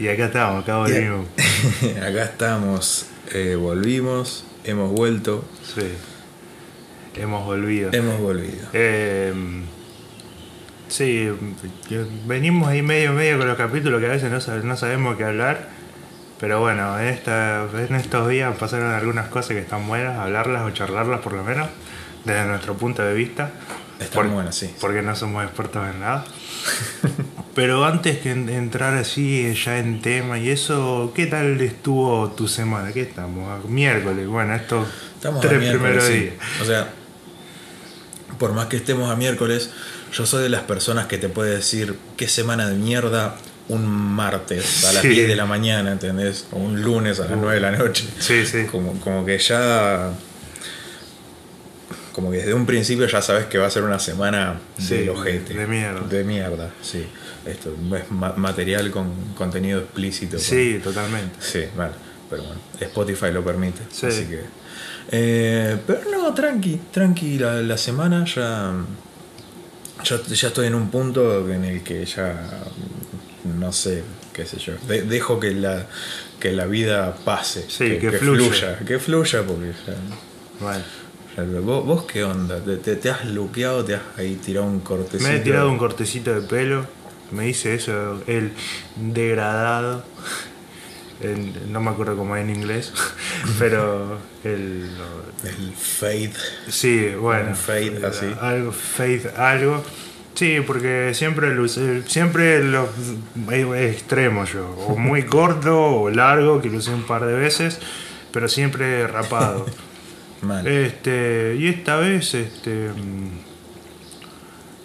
Y acá estamos, acá volvimos. Acá estamos, eh, volvimos, hemos vuelto, Sí. Hemos volvido. hemos volvido. Eh, sí, venimos ahí medio medio con los capítulos que a veces no, no sabemos qué hablar. Pero bueno, en, esta, en estos días pasaron algunas cosas que están buenas, hablarlas o charlarlas por lo menos, desde nuestro punto de vista. Están Por- buenas, sí. Porque no somos expertos en nada. Pero antes que en- entrar así ya en tema y eso, ¿qué tal estuvo tu semana? ¿Qué estamos? Miércoles, bueno, estos Estamos tres primeros sí. días. O sea, por más que estemos a miércoles, yo soy de las personas que te puede decir qué semana de mierda un martes a las Sí. 10 de la mañana, ¿entendés? O un lunes a las 9 de la noche. Sí, sí. Como, como que ya. Como que desde un principio ya sabes que va a ser una semana Sí, del ojete. de mierda. De mierda, sí. Esto es ma- material con contenido explícito. con- Sí, totalmente. Sí, vale. Pero bueno, Spotify lo permite. Sí. Así que. Eh, pero no, tranqui, tranqui. La, la semana ya, ya. ya estoy en un punto en el que ya. No sé, qué sé yo. de- dejo que la, que la vida pase. Sí, que fluya. Que fluya, porque ya. Ya- ¿Vos, vos qué onda? ¿Te, te, te has luqueado? ¿Te has ahí tirado un cortecito? me he tirado un cortecito de pelo, me hice eso, el degradado. el- no me acuerdo cómo es en inglés, pero el. El fade. Sí, bueno. Un fade, así. Algo, fade, algo. Sí, porque siempre siempre los extremos yo. O muy corto o largo, que lo usé un par de veces, pero siempre rapado. Mal. este, y esta vez, este.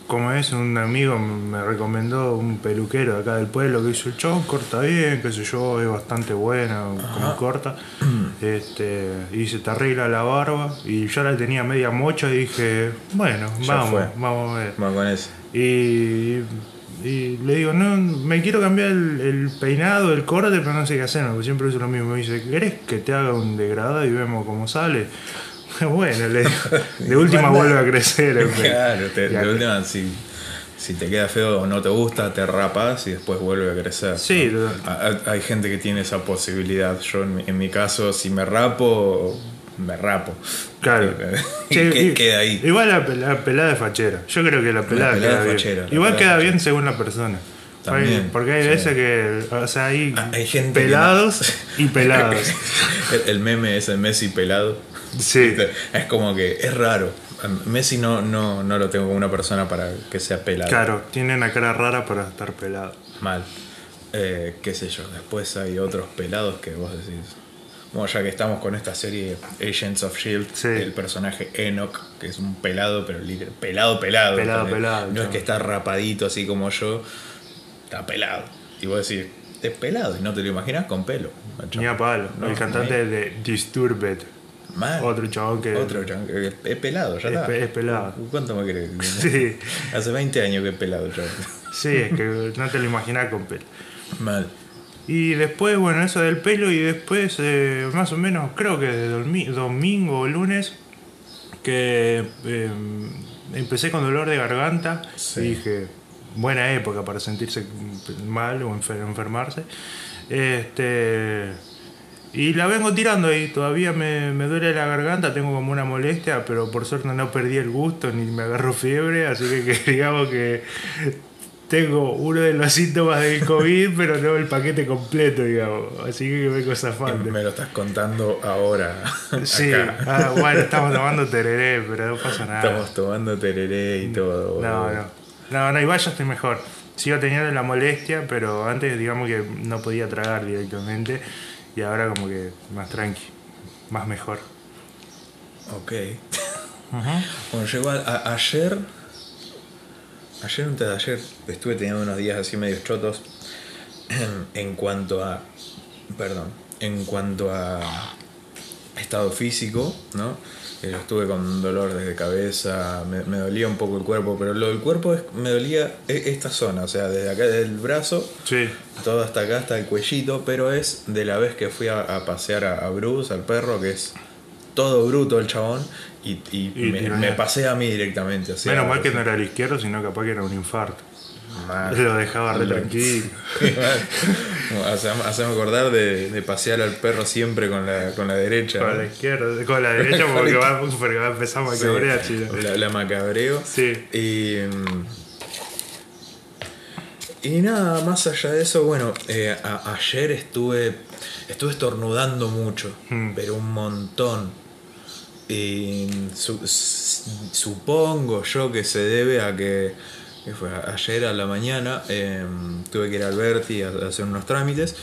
Como es, un amigo me recomendó un peluquero de acá del pueblo que hizo el chabón, corta bien, qué sé yo, es bastante bueno, como corta. Este, y se te arregla la barba. Y yo la tenía media mocha y dije, bueno, Ya vamos, fue. vamos a ver. Vamos con eso. Y, y le digo, no, me quiero cambiar el, el peinado, el corte, pero no sé qué hacer, porque siempre uso lo mismo. Me dice, ¿querés que te haga un degradado y vemos cómo sale? Bueno, le digo, de última vuelve a crecer. fin. Claro, te- de última, si, si te queda feo o no te gusta, te rapas y después vuelve a crecer. Sí, ¿no? lo- Ha- ha- Hay gente que tiene esa posibilidad. Yo, en mi, en mi caso, si me rapo, me rapo. Claro. Che, y- queda ahí. Igual la, la pelada de fachera. Yo creo que la pelada, pelada queda bien. fachera, la Igual queda bien según la persona. También, porque hay sí. veces que, o sea, hay, hay gente pelados y pelados. el, el meme es el Messi pelado. Sí. Es como que es raro. Messi no, no, no lo tengo como una persona para que sea pelado. Claro, tiene una cara rara para estar pelado. Mal. Eh, qué sé yo. Después hay otros pelados que vos decís. Bueno, ya que estamos con esta serie Agents of Shield, Sí. El personaje Enoch, que es un pelado, pero literal- pelado, pelado. Pelado, pelado, No es que está rapadito así como yo, está pelado. Y vos decís, es pelado y no te lo imaginas con pelo. Ni a palo. No, el cantante de Disturbed. Mal. Otro chabón que. Otro chabón que es pelado, ya Es está. es pelado. ¿Cuánto me crees? Sí. Hace 20 años que es pelado, chabón. Sí, es que no te lo imaginas con pelo. Mal. Y después, bueno, eso del pelo y después, eh, más o menos, creo que de domingo o lunes, que eh, empecé con dolor de garganta Sí. y dije, buena época para sentirse mal o enfer- enfermarse. Este, y la vengo tirando ahí, todavía me, me duele la garganta, tengo como una molestia, pero por suerte no perdí el gusto ni me agarró fiebre, así que, que digamos que tengo uno de los síntomas del COVID, pero no el paquete completo, digamos. Así que vengo zafando. Me lo estás contando ahora. Sí, ah, bueno, estamos tomando tereré, pero no pasa nada. Estamos tomando tereré y todo. No, boludo. no. No, no, igual ya estoy mejor. Sigo teniendo la molestia, pero antes digamos que no podía tragar directamente. Y ahora como que más tranqui, más mejor. Ok. Bueno, llegó a- a- ayer. Ayer, antes de ayer, estuve teniendo unos días así medio chotos. En cuanto a. Perdón. En cuanto a. Estado físico, ¿no? Yo estuve con dolores de cabeza, me, me dolía un poco el cuerpo, pero lo del cuerpo es, me dolía e- esta zona, o sea, desde acá, desde el brazo Sí, todo hasta acá, hasta el cuellito, pero es de la vez que fui a, a pasear a, a Bruce, al perro, que es todo bruto el chabón, y, y Y me, me pasé a mí directamente. O sea, menos mal que no era el izquierdo, sino capaz que era un infarto. Mal. Lo dejaba re tranquilo. Hacemos acordar de, de pasear al perro siempre con la, con la derecha. Con ¿no? la izquierda, con la derecha porque va, porque va a empezar a Sí, macabrear, chino. la, la macabreo. Sí. Y, y nada, más allá de eso, bueno, eh, a- ayer estuve, estuve estornudando mucho, Mm. pero un montón. Y su- supongo yo que se debe a que, que fue ayer a la mañana eh, tuve que ir a Alberti a, a hacer unos trámites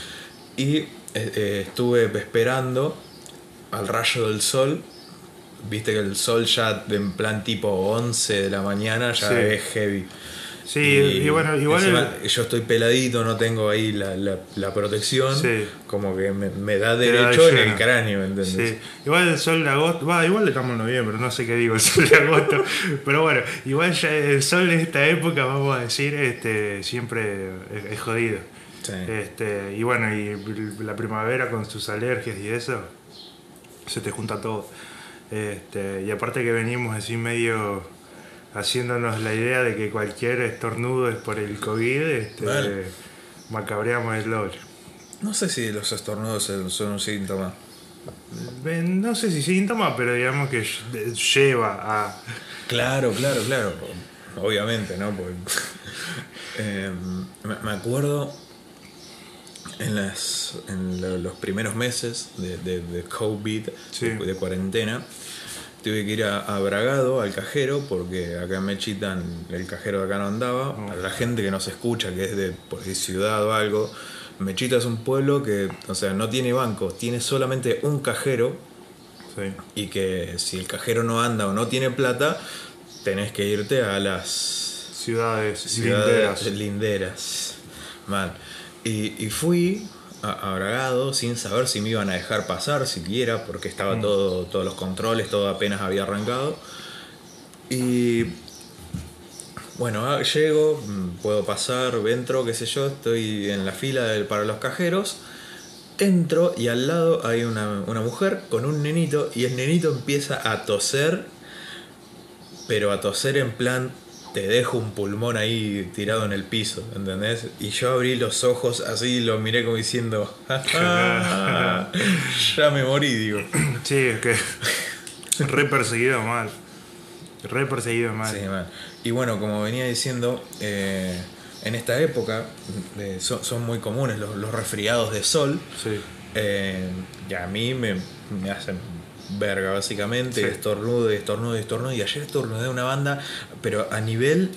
y eh, eh, estuve esperando al rayo del sol. Viste que el sol ya en plan tipo 11 de la mañana ya Sí. es heavy. Sí, y, bueno, igual. encima yo estoy peladito, no tengo ahí la, la- la protección. Sí. Como que me, me da derecho en el cráneo, ¿entendés? Sí, igual el sol de agosto, va, igual estamos en noviembre, no sé qué digo el sol de agosto, pero bueno, igual ya el sol de esta época, vamos a decir, este, siempre es, es jodido. Sí. Este, y bueno, y la primavera con sus alergias y eso, se te junta todo. Este, y aparte que venimos así medio haciéndonos la idea de que cualquier estornudo es por el COVID, este, Vale. macabreamos el LOL. No sé si los estornudos son un síntoma. Eh, No sé si síntoma, pero digamos que lle- lleva a. Claro, claro, claro. Obviamente, ¿no? Porque, eh, me, acuerdo en, las, en lo- los primeros meses de, de- de COVID, Sí. de, de cuarentena, tuve que ir a, a Bragado, al cajero, porque acá en Mechitan el cajero de acá no andaba. Para la gente que nos escucha, que es de por ciudad o algo, Mechita es un pueblo que, o sea, no tiene bancos, tiene solamente un cajero Sí. y que si el cajero no anda o no tiene plata, tenés que irte a las Ciudades, ciudades linderas. linderas. Mal. Y, y fui a, a Bragado sin saber si me iban a dejar pasar siquiera, porque estaba todo, todos los controles, todo apenas había arrancado. Y bueno, ah, llego, mm, puedo pasar, entro, qué sé yo, estoy en la fila del- para los cajeros. Entro y al lado hay una, una mujer con un nenito y el nenito empieza a toser, pero a toser en plan, te dejo un pulmón ahí tirado en el piso, ¿entendés? Y yo abrí los ojos así y lo miré como diciendo, "Ja, ja, ya me morí, digo. Sí, es que. re perseguido mal. Re perseguido mal. Sí, man. Y bueno, como venía diciendo, eh, en esta época eh, son, son muy comunes los, los resfriados de sol. Sí. eh, y a mí me, me hacen verga, básicamente. Sí. Estornudo, y estornudo, y estornudo. Y ayer estornudé una banda, pero a nivel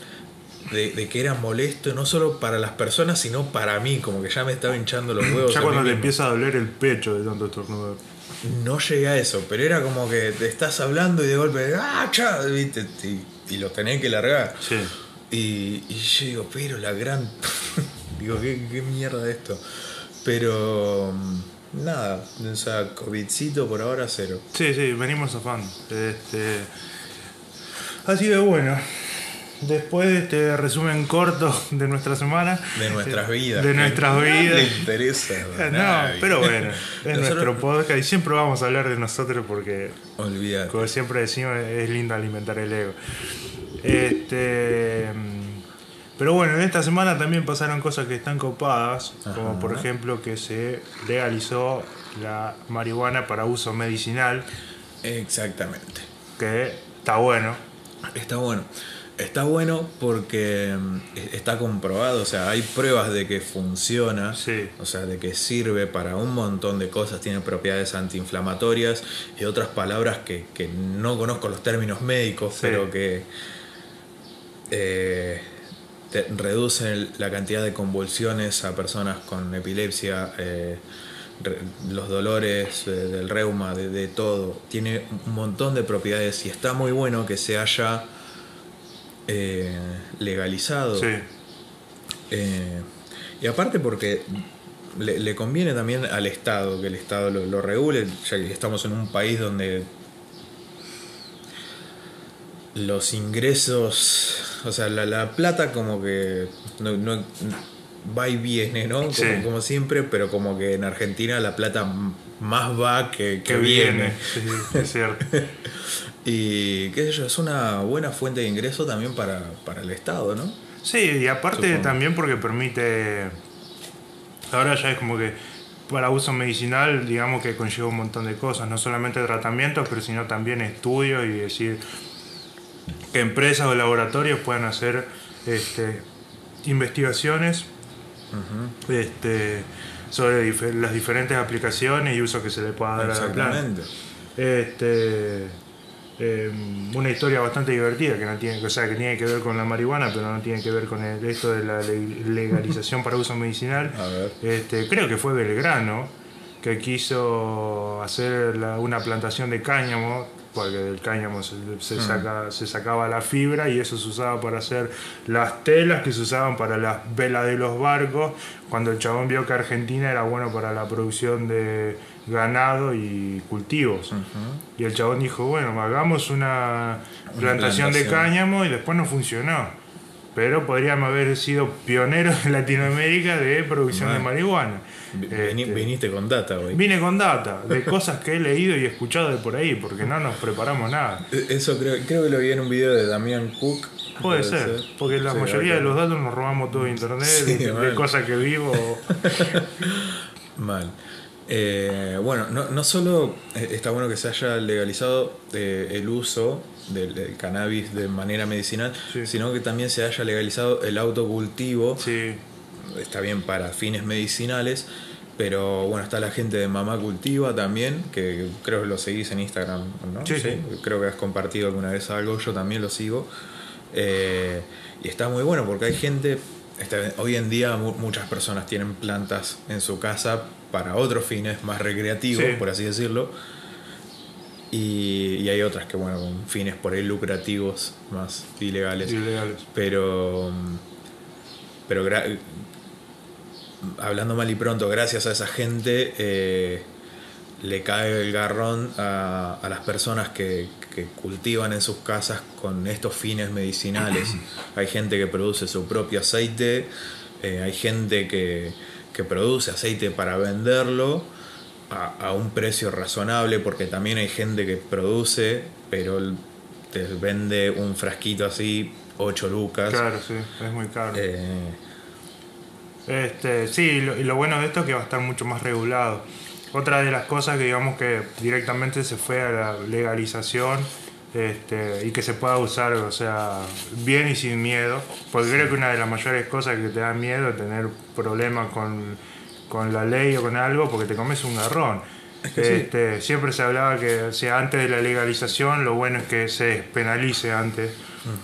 de, de que era molesto, no solo para las personas, sino para mí. Como que ya me estaba hinchando los huevos. Ya cuando le mismo. empieza a doler el pecho de tanto estornudo. No llegué a eso, pero era como que te estás hablando y de golpe, ¡ah, cha! ¿viste? Y, y lo tenés que largar. Sí. Y, y yo digo, pero la gran. digo, ¿qué, qué mierda esto? Pero. Nada, o sea, COVIDcito por ahora cero. Sí, sí, venimos zafando. Este. Así que bueno. Después de este resumen corto de nuestra semana. De nuestras vidas. De nuestras le vidas. interesa. a No, nadie. pero bueno, es Nosotros- nuestro podcast y siempre vamos a hablar de nosotros porque Olvidate. Como siempre decimos, es lindo alimentar el ego. Este, pero bueno, en esta semana también pasaron cosas que están copadas, como por ejemplo que se legalizó la marihuana para uso medicinal, Exactamente. que está bueno. Está bueno. Está bueno porque mm, está comprobado, o sea, hay pruebas de que funciona, Sí. o sea, de que sirve para un montón de cosas, tiene propiedades antiinflamatorias y otras palabras que, que no conozco los términos médicos, Sí. pero que eh, te- reducen la cantidad de convulsiones a personas con epilepsia, eh, re- los dolores eh, del reuma, de, de todo. Tiene un montón de propiedades y está muy bueno que se haya eh, legalizado. Sí, y aparte porque le, le conviene también al Estado que el Estado lo, lo regule, ya que estamos en un país donde los ingresos, o sea, la, la plata como que no, no- va y viene, ¿no? Como, Sí. como siempre, pero como que en Argentina la plata más va que, que que viene. viene, sí, es cierto. Y qué sé yo, es una buena fuente de ingreso también para, para el Estado, ¿no? Sí, y aparte Supongo. también porque permite. Ahora ya es como que para uso medicinal, digamos que conlleva un montón de cosas, no solamente tratamientos, pero sino también estudios y decir que empresas o laboratorios puedan hacer este, investigaciones este, sobre las diferentes aplicaciones y usos que se le pueda dar a la planta. Exactamente. Este, eh, una historia bastante divertida que no tiene, o sea, que tiene que ver con la marihuana, pero no tiene que ver con el- esto de la le- legalización para uso medicinal. A ver. Este, creo que fue Belgrano que quiso hacer la- una plantación de cáñamo, porque del cáñamo se, se saca- se sacaba la fibra y eso se usaba para hacer las telas que se usaban para las velas de los barcos, cuando el chabón vio que Argentina era bueno para la producción de ganado y cultivos. Y el chabón dijo, bueno, hagamos una plantación de plantación. cáñamo y después no funcionó. Pero podríamos haber sido pioneros en Latinoamérica de producción de Mal. marihuana. Vi- Este, vini- Viniste con data, güey. Vine con data de cosas que he leído y escuchado de por ahí, porque no nos preparamos nada. E- Eso creo, creo que lo vi en un video de Damián Cook. Puede ser, porque la Sí, mayoría de los datos nos robamos todo de internet, Sí, de, cosas que vivo. Mal. Eh, bueno, no, no solo eh, está bueno que se haya legalizado eh, el uso del, del cannabis de manera medicinal, Sí. sino que también se haya legalizado el autocultivo. Sí, Está bien para fines medicinales, pero bueno, está la gente de Mamá Cultiva también, que creo que lo seguís en Instagram, ¿no? Sí, sí. Creo que has compartido alguna vez algo, yo también lo sigo. Eh, y está muy bueno porque hay gente, hoy en día mu- muchas personas tienen plantas en su casa para otros fines más recreativos, Sí. por así decirlo. Y, y hay otras que, bueno, con fines por ahí lucrativos, más ilegales. ilegales. Pero. Pero hablando mal y pronto, gracias a esa gente eh, le cae el garrón a, a las personas que, que cultivan en sus casas con estos fines medicinales. hay gente que produce su propio aceite, eh, hay gente que, que produce aceite para venderlo a, a un precio razonable, porque también hay gente que produce, pero te vende un frasquito así, 8 lucas. Claro, sí, es muy caro. Eh, Este, sí, y lo, y lo bueno de esto es que va a estar mucho más regulado. Otra de las cosas que digamos que directamente se fue a la legalización este, y que se pueda usar, o sea, bien y sin miedo, porque creo que una de las mayores cosas que te da miedo es tener problemas con, con la ley o con algo porque te comes un garrón. que sí. Este, Siempre se hablaba que o sea, antes de la legalización lo bueno es que se penalice antes,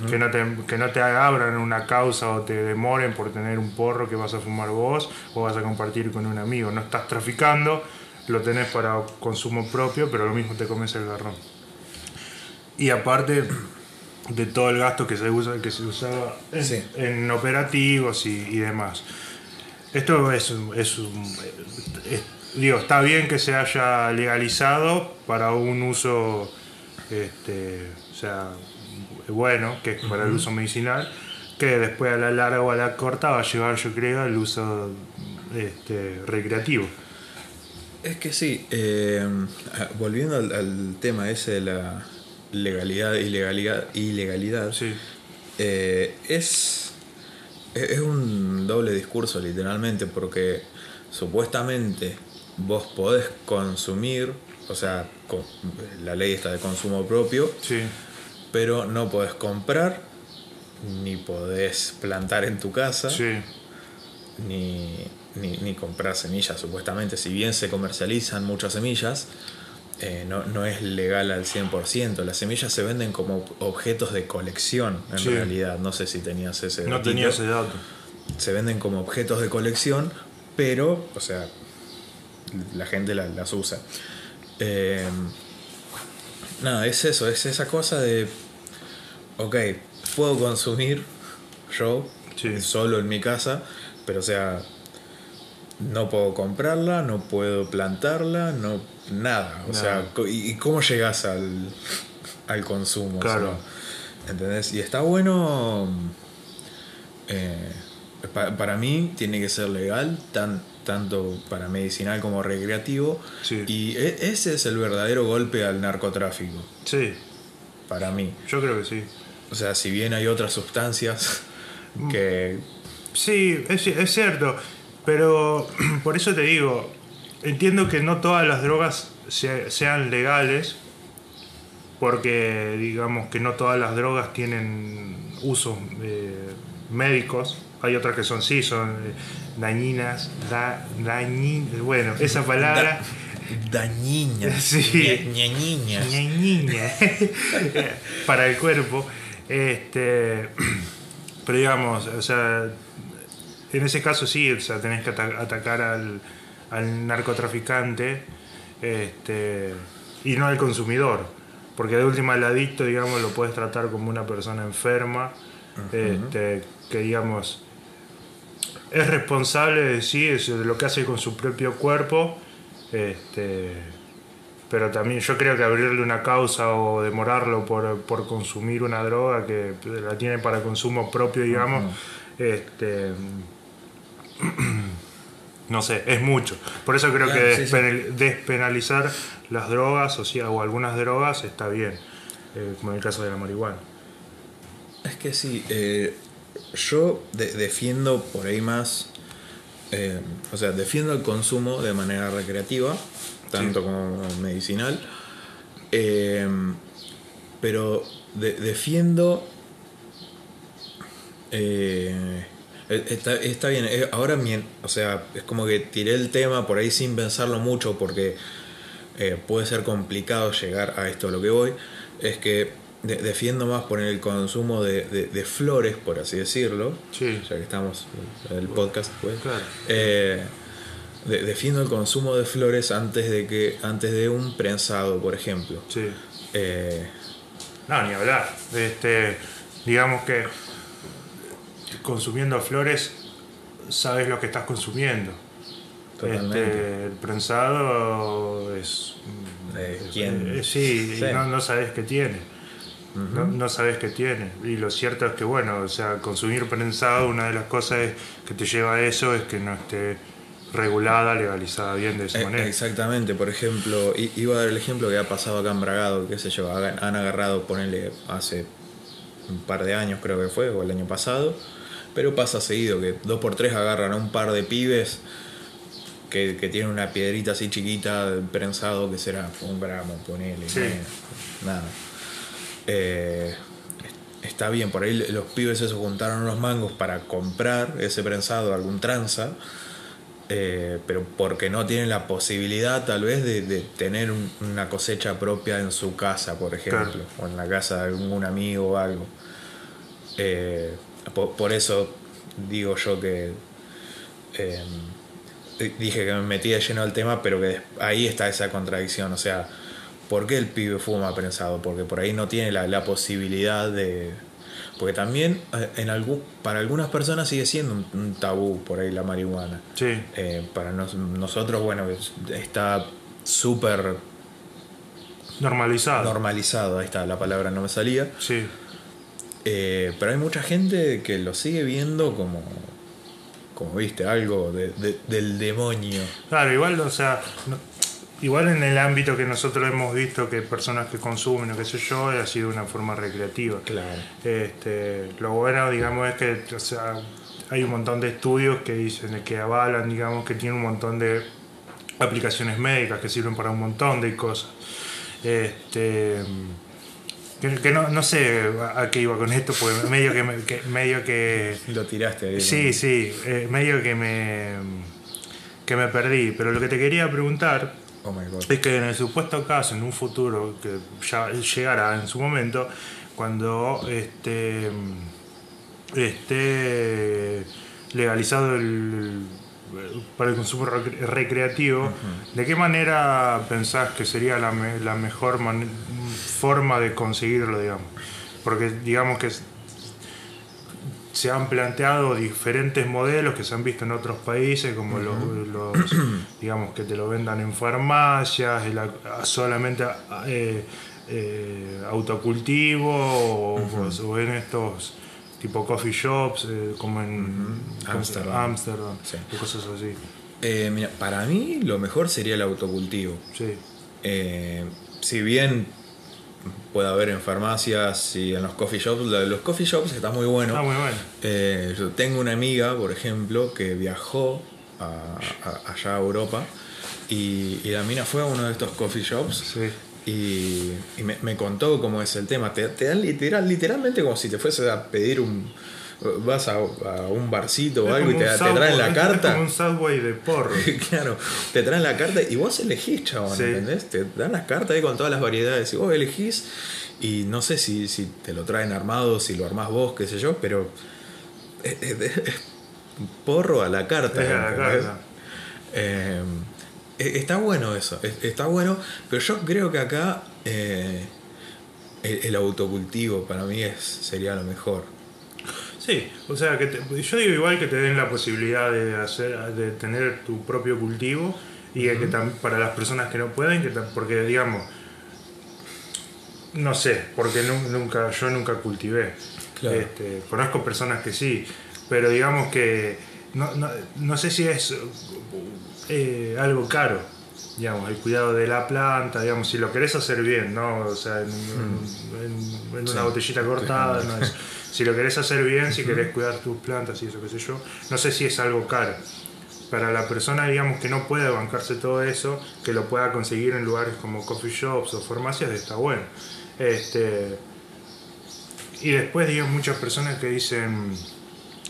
que, no te, que no te abran una causa o te demoren por tener un porro que vas a fumar vos o vas a compartir con un amigo. No estás traficando, lo tenés para consumo propio, pero lo mismo te comes el garrón. Y aparte de todo el gasto que se usa que se usaba en, Sí. en operativos y, y demás. Esto es, es un- es- digo, está bien que se haya legalizado para un uso, este, o sea, bueno, que es para el uso medicinal, que después a la larga o a la corta va a llevar, yo creo, al uso este, recreativo. es que sí, eh, ah, volviendo al, al tema ese de la legalidad, ilegalidad, ilegalidad Sí, eh, es, es un doble discurso literalmente, porque supuestamente vos podés consumir, o sea, con- la ley está de consumo propio, sí, pero no podés comprar, ni podés plantar en tu casa, sí, ni, ni, ni comprar semillas, supuestamente. Si bien se comercializan muchas semillas, eh, no, no es legal al 100%. Las semillas se venden como objetos de colección, en Sí. realidad. No sé si tenías ese no datito. tenía ese dato. Se venden como objetos de colección, pero, o sea, la gente la- las usa. Eh, nada, es eso, es esa cosa de, ok, puedo consumir yo Sí. solo en mi casa, pero o sea, no puedo comprarla, no puedo plantarla, no nada. O Nada. sea, ¿y, y cómo llegas al, al consumo? O Claro. sea, ¿Entendés? Y está bueno. eh, pa- para mí tiene que ser legal, tan, tanto para medicinal como recreativo. Sí. Y e- ese es el verdadero golpe al narcotráfico, Sí, para mí. yo creo que sí. O sea, si bien hay otras sustancias que Sí, es, es cierto, pero por eso te digo, entiendo que no todas las drogas se- sean legales, porque digamos que no todas las drogas tienen usos eh, médicos, hay otras que son sí, son eh, dañinas, da, dañin- bueno, esa palabra... Sí. ña- ñañiñas. Ñañiña. para el cuerpo. Este, pero digamos, o sea, en ese caso sí, o sea, tenés que ata- atacar al, al narcotraficante este, y no al consumidor. Porque de última el adicto, digamos, lo puedes tratar como una persona enferma, este, que digamos es responsable de sí, de lo que hace con su propio cuerpo. Este, pero también yo creo que abrirle una causa o demorarlo por, por consumir una droga que la tiene para consumo propio, digamos, este, no sé, es mucho. Por eso creo Claro, que sí, sí. despenal- despenalizar las drogas o, sea, o algunas drogas está bien, eh, como en el caso de la marihuana. Es que sí, eh, yo de- defiendo por ahí más, eh, o sea, defiendo el consumo de manera recreativa, tanto Sí. como medicinal, pero de- defiendo... eh, Está, está bien, eh, ahora o sea, es como que tiré el tema por ahí sin pensarlo mucho porque eh, puede ser complicado llegar a esto a lo que voy, es que de- defiendo más poner el consumo de, de- de flores, por así decirlo, Sí. ya que estamos en el podcast, pues. Claro. Eh, de- defiendo el consumo de flores antes de que antes de un prensado, por ejemplo. Sí. Eh, No, ni hablar. Este, digamos que consumiendo flores sabes lo que estás consumiendo. Este, el prensado es. Es- ¿quién? eh, sí, y Sí. no, no sabes qué tiene. no, no sabes qué tiene. Y lo cierto es que, bueno, o sea, consumir prensado, una de las cosas que te lleva a eso es que no esté regulada, legalizada bien de esa Eh, manera. Exactamente, por ejemplo, iba a dar el ejemplo que ha pasado acá en Bragado, qué sé yo, han agarrado, ponele, hace un par de años creo que fue, o el año pasado, pero pasa seguido que dos por tres agarran a un par de pibes que, que tienen una piedrita así chiquita de prensado que será un gramo, ponele, Sí. nada. Eh, está bien, por ahí los pibes esos juntaron unos mangos para comprar ese prensado, algún tranza, eh, pero porque no tienen la posibilidad tal vez de, de tener un- una cosecha propia en su casa, por ejemplo, Claro. o en la casa de algún amigo o algo. Eh, po- por, eso digo yo que eh, dije que me metí de lleno al tema, pero que ahí está esa contradicción, o sea, ¿por qué el pibe fuma prensado? Porque por ahí no tiene la, la posibilidad de... Porque también eh, en algún, para algunas personas sigue siendo un, un tabú por ahí la marihuana. Sí, Eh, para nos- nosotros, bueno, es- está súper normalizado. normalizado, ahí está, la palabra no me salía. sí. Eh, pero hay mucha gente que lo sigue viendo como, como viste, algo de- de- del demonio. Claro, igual, o sea, no- igual en el ámbito que nosotros hemos visto que personas que consumen o qué sé yo, ha sido una forma recreativa. Claro. Este, lo bueno, digamos, es que o sea, hay un montón de estudios que dicen que avalan, digamos, que tiene un montón de aplicaciones médicas que sirven para un montón de cosas. Este, que, que no, no sé a qué iba con esto, porque medio que, me- que- medio que Lo tiraste ahí. Sí, sí, eh, medio que me, que me perdí. Pero lo que te quería preguntar Oh my god. es que en el supuesto caso, en un futuro que ya llegará en su momento, cuando este, esté legalizado el, para el consumo rec- recreativo, ¿de qué manera pensás que sería la, me- la mejor forma de conseguirlo, digamos? Porque digamos que se han planteado diferentes modelos que se han visto en otros países, como los, los, digamos, que te lo vendan en farmacias, el solamente eh, eh, autocultivo, o, o en estos tipo coffee shops, eh, como en Ámsterdam. Ámsterdam, Sí. y cosas así. Eh, mira, para mí lo mejor sería el autocultivo. Sí, Eh, si bien puede haber en farmacias y en los coffee shops. Los coffee shops está muy bueno. Está muy bueno. Yo tengo una amiga, por ejemplo, que viajó a- a- allá a Europa y, y la mina fue a uno de estos coffee shops Sí. Y, y me, me contó cómo es el tema. Te, te dan literal, literalmente como si te fueses a pedir un... Vas a, a un barcito o algo y te, te traen la carta. Es como un subway de porro. Claro, te traen la carta y vos elegís, chabón, Sí. ¿entendés? Te dan las cartas ahí con todas las variedades y vos elegís y no sé si, si te lo traen armado, si lo armás vos, qué sé yo, pero es, es- es porro a la carta. Es a la carta. Eh, está bueno eso, es- está bueno, pero yo creo que acá eh, el, el autocultivo para mí es, sería lo mejor. Sí, o sea, que te- yo digo igual que te den la posibilidad de hacer, de tener tu propio cultivo y que tam- para las personas que no pueden, que tam- porque digamos, no sé, porque nu- nunca, yo nunca cultivé. Claro. Este, conozco personas que sí, pero digamos que no, no, no sé si es eh, algo caro, digamos, el cuidado de la planta, digamos, si lo querés hacer bien, ¿no? O sea, en, en- en una botellita cortada, no es- si lo querés hacer bien, si querés cuidar tus plantas y eso, qué sé yo, no sé si es algo caro. Para la persona, digamos, que no puede bancarse todo eso, que lo pueda conseguir en lugares como coffee shops o farmacias, está bueno. Este, y después, digo, muchas personas que dicen,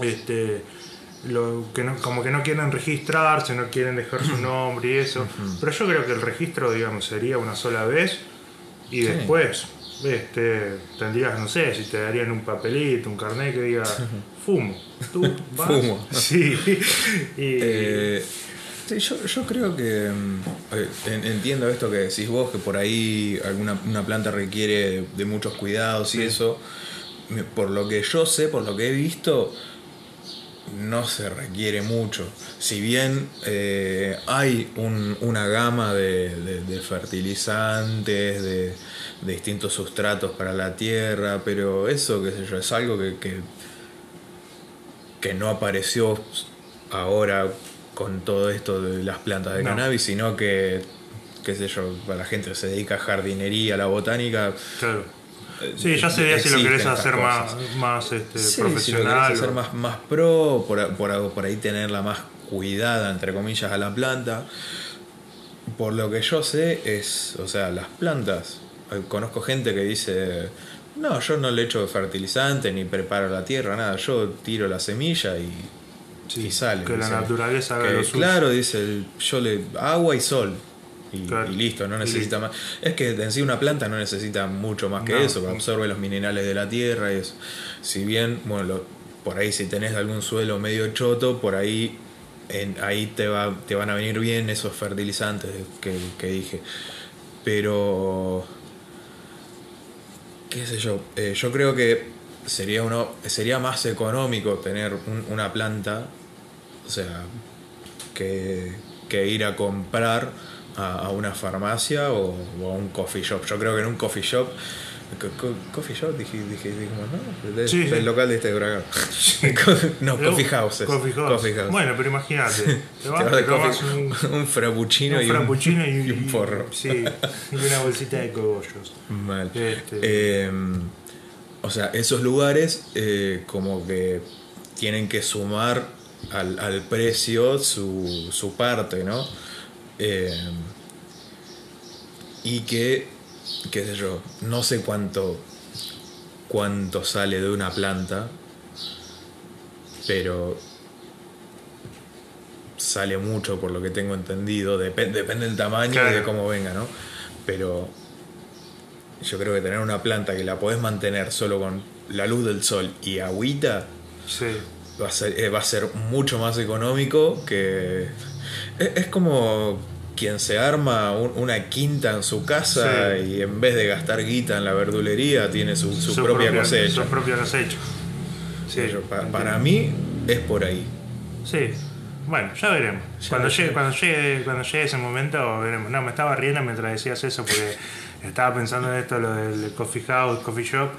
este, lo, que no, como que no quieren registrarse, no quieren dejar su nombre y eso. Pero yo creo que el registro, digamos, sería una sola vez y Sí. después este, tendrías, no sé, si te darían un papelito, un carnet que diga fumo. ¿Tú vas? Fumo. Sí. Y, Eh, sí, yo, yo creo que mm, eh, en- entiendo esto que decís vos, que por ahí alguna una planta requiere de muchos cuidados y Sí. eso. Por lo que yo sé, por lo que he visto, no se requiere mucho. Si bien eh, hay un- una gama de, de- de fertilizantes, de, de distintos sustratos para la tierra, pero eso, qué sé yo, es algo que, que, que no apareció ahora con todo esto de las plantas de No. cannabis, sino que, qué sé yo, para la gente que se dedica a jardinería, a la botánica. claro. Sí, ya sería si lo querés hacer más, cosas. más este, Sí, si lo profesional. querés hacer o- más, más pro, por, por, por ahí tenerla más cuidada, entre comillas, a la planta. Por lo que yo sé, es, o sea, las plantas. Conozco gente que dice, no, yo no le echo fertilizante ni preparo la tierra, nada, yo tiro la semilla y, Sí, y sale. que la dice. naturaleza haga Que, lo suyo. Claro, dice, yo le agua y sol. Y, Claro. y listo, no necesita más. Es que en sí una planta no necesita mucho más que No. eso, absorbe los minerales de la tierra y eso. Si bien, bueno, lo- por ahí si tenés algún suelo medio choto, por ahí en, ahí te, va, te van a venir bien esos fertilizantes que, que dije. Pero, qué sé yo, eh, yo creo que sería, uno, sería más económico tener un- una planta, o sea, que, que ir a comprar a, a una farmacia o, o a un coffee shop. Yo creo que en un coffee shop, co- co- coffee shop, dije, dije, dijimos, no, Sí, sí. del local de este Huracán. no, Pero- coffee houses. Coffee house. Bueno, pero imagínate. Te vas, vas te de tomas coffee- un, un, frappuccino, un y, un, y, un porro. Sí, y una bolsita de cogollos. Mal. Este. Eh, o sea, esos lugares eh, como que tienen que sumar al, al precio su, su parte, ¿no? Eh, y que, qué sé yo, no sé cuánto, cuánto sale de una planta, pero sale mucho por lo que tengo entendido, Depen- depende del tamaño y de cómo venga, ¿no? Pero yo creo que tener una planta que la podés mantener solo con la luz del sol y agüita Sí. va a ser, eh, va a ser mucho más económico que... Es, es como quien se arma un- una quinta en su casa Sí. y en vez de gastar guita en la verdulería tiene su, su propia, cosecha. Su propia cosecha. Sí, Yo- pa- para mí es por ahí. Sí. Bueno, ya veremos. Ya cuando, veremos. llegue, cuando, llegue, cuando llegue ese momento, veremos. No, me estaba riendo mientras decías eso porque estaba pensando en esto, lo del coffee house, coffee shop.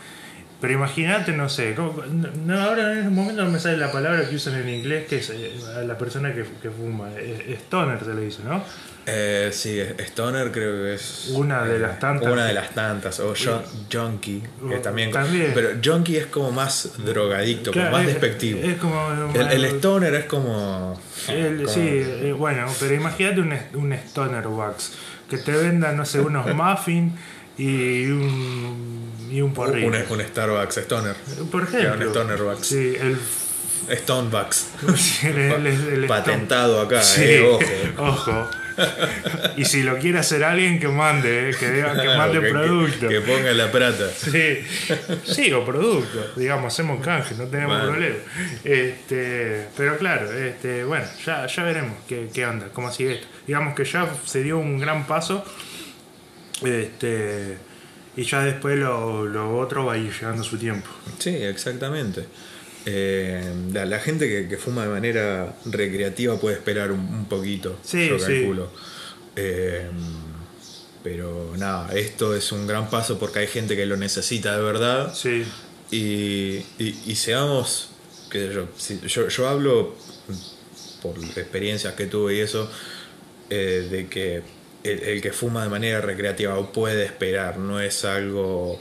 Pero imagínate, no sé, ¿cómo- no, ahora en el momento no me sale la palabra que usan en inglés, que es eh, la persona que, que fuma, eh, stoner se le dice, ¿no? Eh, sí, Stoner creo que es. Una de eh, las tantas. Una de las tantas. O jun- Junkie, que Uh, también. también. Pero Junkie es como más drogadicto, como más es- despectivo. Es, como... el, el Stoner es como. El- como- sí, eh, bueno, pero imagínate un, un stoner wax que te venda, no sé, unos muffins y un, y un porrillo. Un, un Starbucks Stoner. Por ejemplo. un stoner wax. Sí, el, Stonebucks. el- el- el- el Patentado acá, Sí, eh, ojo. ojo. Y si lo quiere hacer alguien, que mande, eh, que, diga, que mande Que- que- producto. Que, ponga la plata. Sí, sí, o producto, digamos, hacemos canje, no tenemos Bueno. problema. Este, pero claro, este, bueno, ya, ya veremos qué, qué onda, cómo sigue esto. Digamos que ya se dio un gran paso, este, y ya después lo, lo otro va a ir llegando su tiempo. Sí, exactamente. Eh, la, la gente que, que fuma de manera recreativa puede esperar un, un poquito, Sí, yo sí. calculo. Eh, pero nada, esto es un gran paso porque hay gente que lo necesita de verdad. Sí, Y, y, y seamos, qué sé yo, si- yo, yo hablo por experiencias que tuve y eso, eh, de que el, el que fuma de manera recreativa puede esperar, no es algo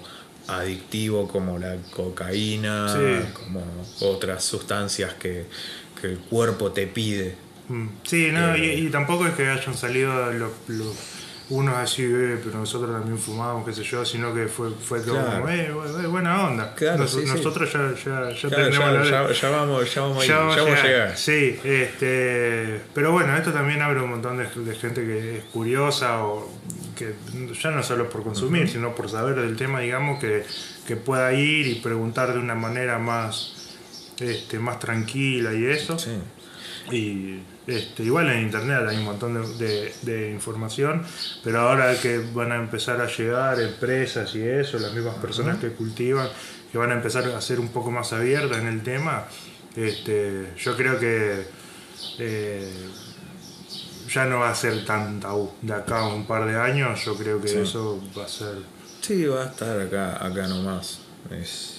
adictivo como la cocaína, Sí. como otras sustancias que, que el cuerpo te pide. Mm, sí, no, Eh. y, y tampoco es que hayan salido los, los- unos así, eh, pero nosotros también fumábamos, qué sé yo, sino que fue, fue todo Claro. como, eh, bu- buena onda. Claro, Nos- sí, sí. nosotros ya, ya, ya Claro, tenemos ya, la- ya- ya vamos, ya vamos, Ya vamos a llegar. llegar. Sí, este, pero bueno, esto también abre un montón de, de gente que es curiosa o que ya no solo por consumir, sino por saber del tema, digamos, que, que pueda ir y preguntar de una manera más, este, más tranquila y eso. Sí. Y este, igual en internet hay un montón de, de- de información, pero ahora que van a empezar a llegar empresas y eso, las mismas personas que cultivan, que van a empezar a ser un poco más abiertas en el tema, este, yo creo que eh, ya no va a ser tan tabú. De acá a un par de años, yo creo que Sí. eso va a ser. Sí, va a estar acá, acá nomás. Es...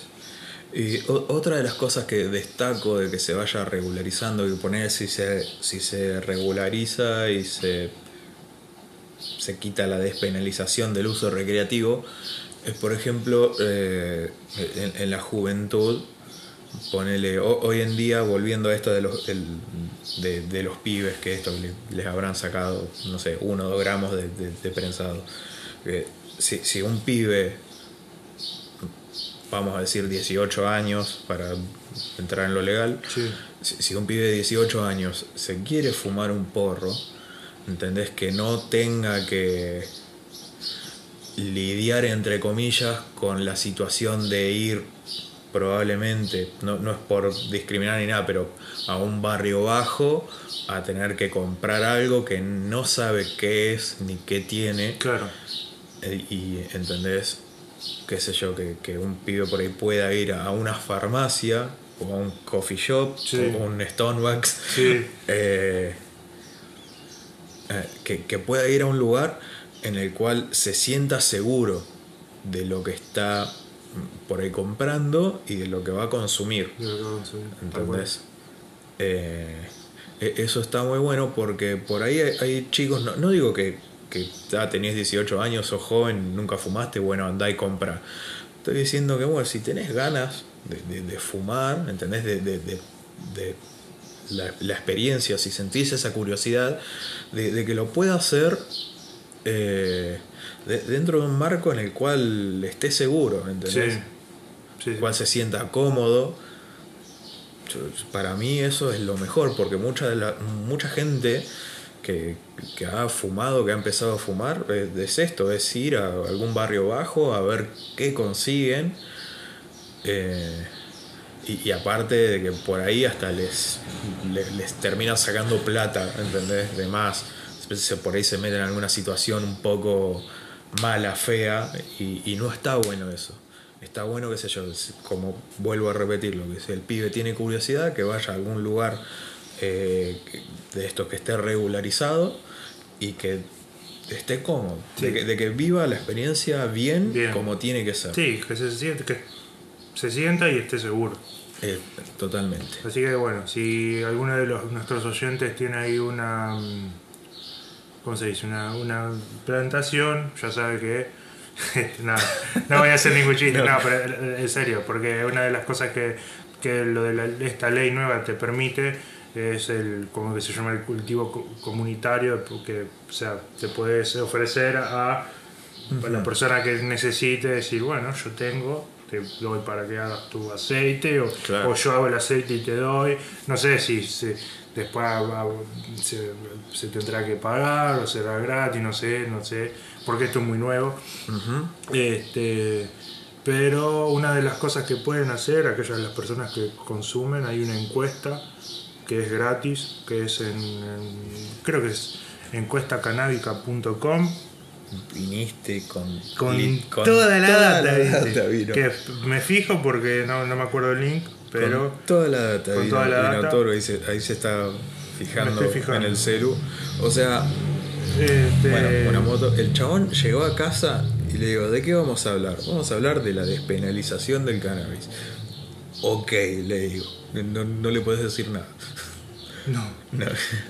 Y otra de las cosas que destaco de que se vaya regularizando, que poner si se, si se regulariza y se, se quita la despenalización del uso recreativo, es por ejemplo eh, en, la juventud, ponele, ho- hoy en día volviendo a esto de los, de, los pibes, que esto le- les habrán sacado, no sé, uno o dos gramos de, de- de prensado. Eh, si, si un pibe, vamos a decir 18 años para entrar en lo legal, Sí. si, si un pibe de 18 años se quiere fumar un porro, ¿entendés? Que no tenga que lidiar, entre comillas, con la situación de ir probablemente, no, no es por discriminar ni nada, pero a un barrio bajo, a tener que comprar algo que no sabe qué es ni qué tiene. Claro. Eh, Y entendés, qué sé yo, que, que un pibe por ahí pueda ir a una farmacia o a un coffee shop Sí. o un Stonebucks, Sí. eh, eh, que, que pueda ir a un lugar en el cual se sienta seguro de lo que está por ahí comprando y de lo que va a consumir. Cual. ¿Entendés? Eh, e- eso está muy bueno porque por ahí hay, hay chicos, no, no digo que, que ya tenés 18 años, sos joven, nunca fumaste, bueno, andá y compra. Estoy diciendo que, bueno, si tenés ganas de, de- de fumar, ¿entendés? De, la, la experiencia, si sentís esa curiosidad, de, que lo pueda hacer eh, de- dentro de un marco en el cual estés seguro, ¿entendés? Sí. Sí. el cual se sienta cómodo. Para mí eso es lo mejor, porque mucha, de la, mucha gente que, ha fumado, que ha empezado a fumar, es, es esto, es ir a algún barrio bajo a ver qué consiguen. eh, y, aparte de que por ahí hasta les, les, termina sacando plata, ¿entendés? De más. Por ahí se meten en alguna situación un poco mala, fea, y, y no está bueno eso. Está bueno, qué sé yo, como vuelvo a repetirlo, que si el pibe tiene curiosidad, que vaya a algún lugar eh, de esto que esté regularizado y que esté cómodo, Sí. de, que, de que viva la experiencia bien, Bien. como tiene que ser. Sí, que se siente que se sienta y esté seguro. Eh, totalmente. Así que bueno, si alguno de los, nuestros oyentes tiene ahí una, mm, ¿cómo se dice? Una, una plantación, ya sabe que no, no voy a hacer ningún chiste, no. pero eh, en serio, porque una de las cosas que, que lo de la- esta ley nueva te permite es el, como que se llama el cultivo co- comunitario, porque o sea, te puedes ofrecer a, a la persona que necesite decir, bueno, yo tengo, te doy para que hagas tu aceite, o, Claro. o yo hago el aceite y te doy, no sé si, si después se, se tendrá que pagar o será gratis, no sé, no sé, porque esto es muy nuevo. Este, pero una de las cosas que pueden hacer, aquellas las personas que consumen, hay una encuesta que es gratis, que es en, en- creo que es encuestacanábica.com Viniste con, con, li- con toda la data, vino. que me fijo porque no, no me acuerdo el link, pero Con toda la data con vino, toda la vino data. Toro, ahí, se, ahí se está fijando. en el celu. O sea, este, bueno, una moto. El chabón llegó a casa y le digo, ¿de qué vamos a hablar? Vamos a hablar de la despenalización del cannabis. Ok, le digo. No, no le puedes decir nada. no, No.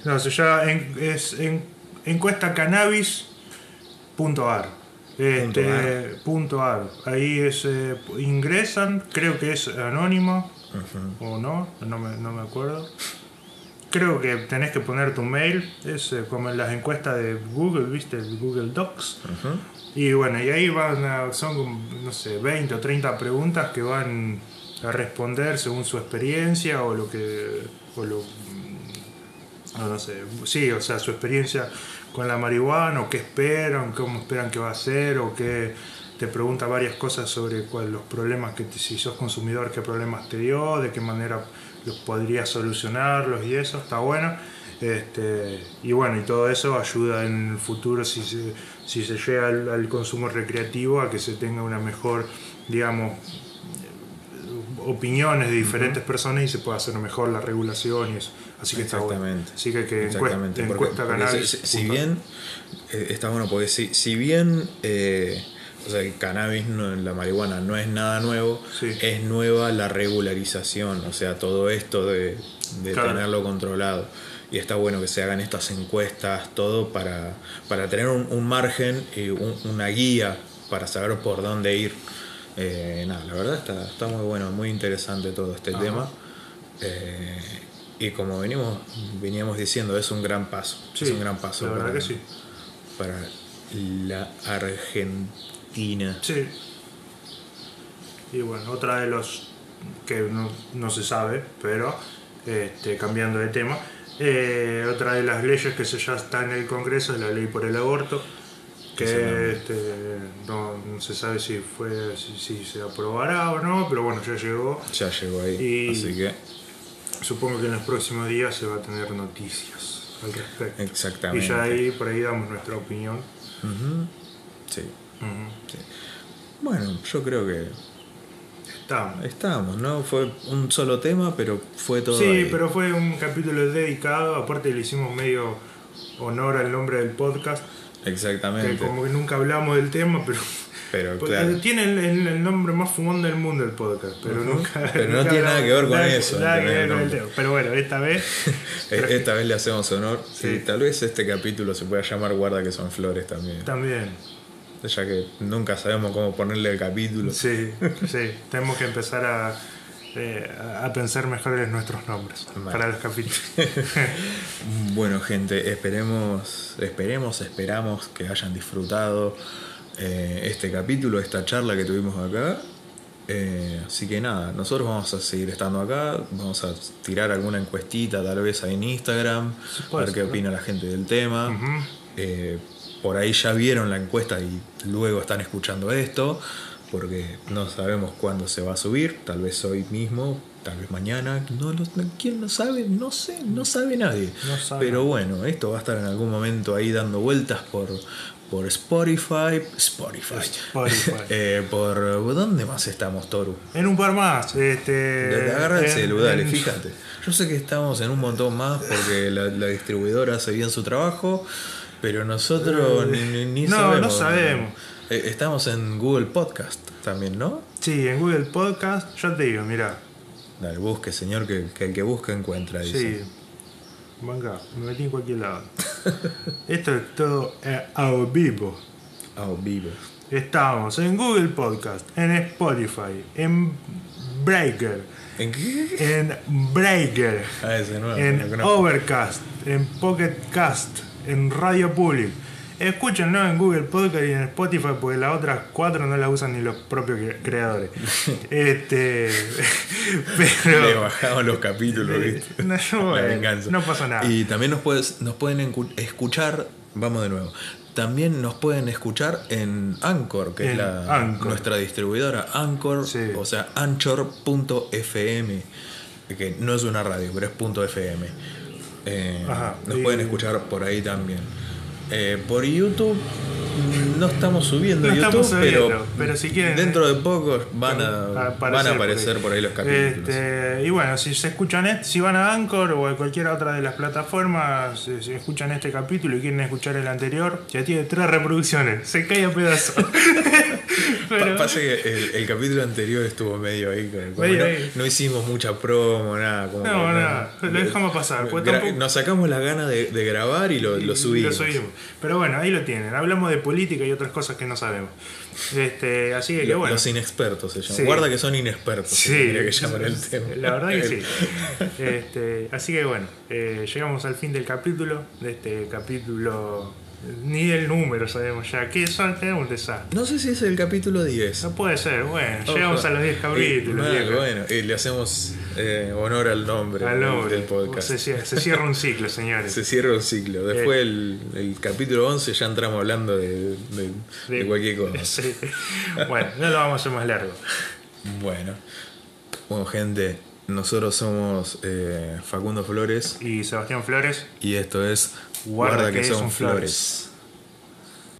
no, se llama en- es en, encuestacannabis.ar. Este, punto ar. Ahí es, eh, ingresan, creo que es anónimo o no, no me, no me acuerdo. Creo que tenés que poner tu mail, es eh, como en las encuestas de Google, ¿viste? Google Docs. Ujú. Y bueno, y ahí van a- son no sé, 20 o 30 preguntas que van a responder según su experiencia o lo que. O lo, no, no sé, sí, o sea, su experiencia con la marihuana, o qué esperan, cómo esperan que va a ser, o qué te pregunta varias cosas sobre cuál, los problemas que te- si sos consumidor, qué problemas te dio, de qué manera los podrías solucionarlos y eso, está bueno. Este, y bueno, y todo eso ayuda en el futuro si se, si se llega al, al consumo recreativo a que se tenga una mejor, digamos, opiniones de diferentes personas y se pueda hacer mejor la regulación y eso. Así que está bueno. Así que, que Exactamente, encuesta, porque- encuesta porque cannabis. si, bien eh, está bueno, porque si, si bien eh, o sea, el cannabis, no, la marihuana no es nada nuevo, Sí. es nueva la regularización, o sea, todo esto de, de Claro. tenerlo controlado. Y está bueno que se hagan estas encuestas, todo para, para tener un, un margen y un- una guía para saber por dónde ir. Eh, nada, la verdad está, está muy bueno, muy interesante todo este Ajá. tema. Eh, y como venimos, veníamos diciendo, es un gran paso. Sí, es un gran paso la para, que sí. para la Argentina. Sí. Y bueno, otra de los que no, no se sabe, pero este, cambiando de tema, eh, otra de las leyes que se ya está en el Congreso es la ley por el aborto, que este, no, no se sabe si fue si, si se aprobará o no, pero bueno, ya llegó. Ya llegó ahí. Y- Así que, Supongo que en los próximos días se va a tener noticias al respecto. exactamente. Y ya ahí por ahí damos nuestra opinión. Sí. Bueno, yo creo que Estamos. estamos, ¿no? Fue un solo tema, pero fue todo. Sí, ahí. pero fue un capítulo dedicado, aparte le hicimos medio honor al nombre del podcast, que Exactamente. como que nunca hablamos del tema, pero Pero claro. tiene el, el- el nombre más fumón del mundo el podcast, pero Ujú. nunca... Pero no tiene nada que ver con nada- eso, nada que ver con el tema. Pero bueno, esta vez... Esta vez le hacemos honor. Sí. Y tal vez este capítulo se pueda llamar Guarda que son flores también. También, Ya que nunca sabemos cómo ponerle el capítulo. sí, sí, tenemos que empezar a, eh, a pensar mejor en nuestros nombres Vale. para los capítulos. Bueno, gente, esperemos, esperemos, esperamos que hayan disfrutado eh, este capítulo, esta charla que tuvimos acá. Eh, así que nada, nosotros vamos a seguir estando acá, vamos a tirar alguna encuestita tal vez ahí en Instagram, a ver qué opina la gente del tema. Eh, por ahí ya vieron la encuesta y luego están escuchando esto, porque no sabemos cuándo se va a subir, tal vez hoy mismo, tal vez mañana, no, lo- ¿quién lo sabe? No sé, no sabe nadie. No sabe. Pero bueno, esto va a estar en algún momento ahí dando vueltas por, por Spotify, Spotify, Spotify. Eh, por ¿dónde más estamos, Toru? En un par más. Este, Agarra el en- celu, dale, en- fíjate. Yo sé que estamos en un montón más porque la, la distribuidora hace bien su trabajo. Pero nosotros ni, ni no, sabemos. no sabemos. Eh, Estamos en Google Podcast también, ¿no? Sí, en Google Podcast, yo te digo, mira. Dale, busque, señor, que, que el que busca encuentra. Dice. Sí. Venga, me metí en cualquier lado. Esto es todo eh, a vivo. Ah, vivo. Estamos en Google Podcast, en Spotify, en Breaker, ¿En qué? en Breaker, Ah, ese nuevo. en. Overcast, en Pocket Cast, en Radio Public. Escúchenlo en Google Podcast y en Spotify porque las otras cuatro no las usan ni los propios cre- creadores. este, Le pero bajamos los capítulos, ¿viste? no, bueno, no pasa nada. Y también nos, puedes, nos pueden escuchar, vamos de nuevo. También nos pueden escuchar en Anchor, que es la, Anchor. nuestra distribuidora. Anchor, Sí. o sea, anchor.fm, que no es una radio, pero es punto .fm. Eh, Ajá. nos Y- pueden escuchar por ahí también. Eh, por YouTube mm, no estamos subiendo No YouTube, estamos subiendo, pero, pero si quieren- dentro de poco van a, van a por aparecer ahí. por ahí, los capítulos. Este, y bueno, si se escuchan este, si van a Anchor o a cualquier otra de las plataformas, si, si escuchan este capítulo y quieren escuchar el anterior, ya tiene tres reproducciones, se cae a pedazos. Pa- Pasa que el, el capítulo anterior estuvo medio ahí. como Medio no, ahí. no hicimos mucha promo, nada. Como No, que nada, lo dejamos pasar, pues tampoco- Nos sacamos la gana de, de grabar y lo, lo subimos. Lo subimos. Pero bueno, ahí lo tienen. Hablamos de política y otras cosas que no sabemos. Este, así que, que Lo- bueno. Los inexpertos se llaman. Sí. Guarda que son inexpertos. Sí, tendría que llamar el tema. la verdad que sí. Este, así que bueno, eh, llegamos al fin del capítulo, de este capítulo, ni del número sabemos ya, que son, tenemos un desastre. No sé si es el capítulo 10. No puede ser, bueno, Ojo. llegamos a los 10 Y, capítulos. bueno, viejo. bueno, y le hacemos eh, honor al nombre, Al nombre. del podcast. Se, cierra, se cierra un ciclo, señores. Se cierra un ciclo. Después Eh. el, el capítulo 11 ya entramos hablando de, de- de cualquier cosa. Sí. Bueno, no lo vamos a hacer más largo. Bueno, bueno gente, nosotros somos eh, Facundo Flores Y Sebastián Flores, y esto es Guarda que son flores.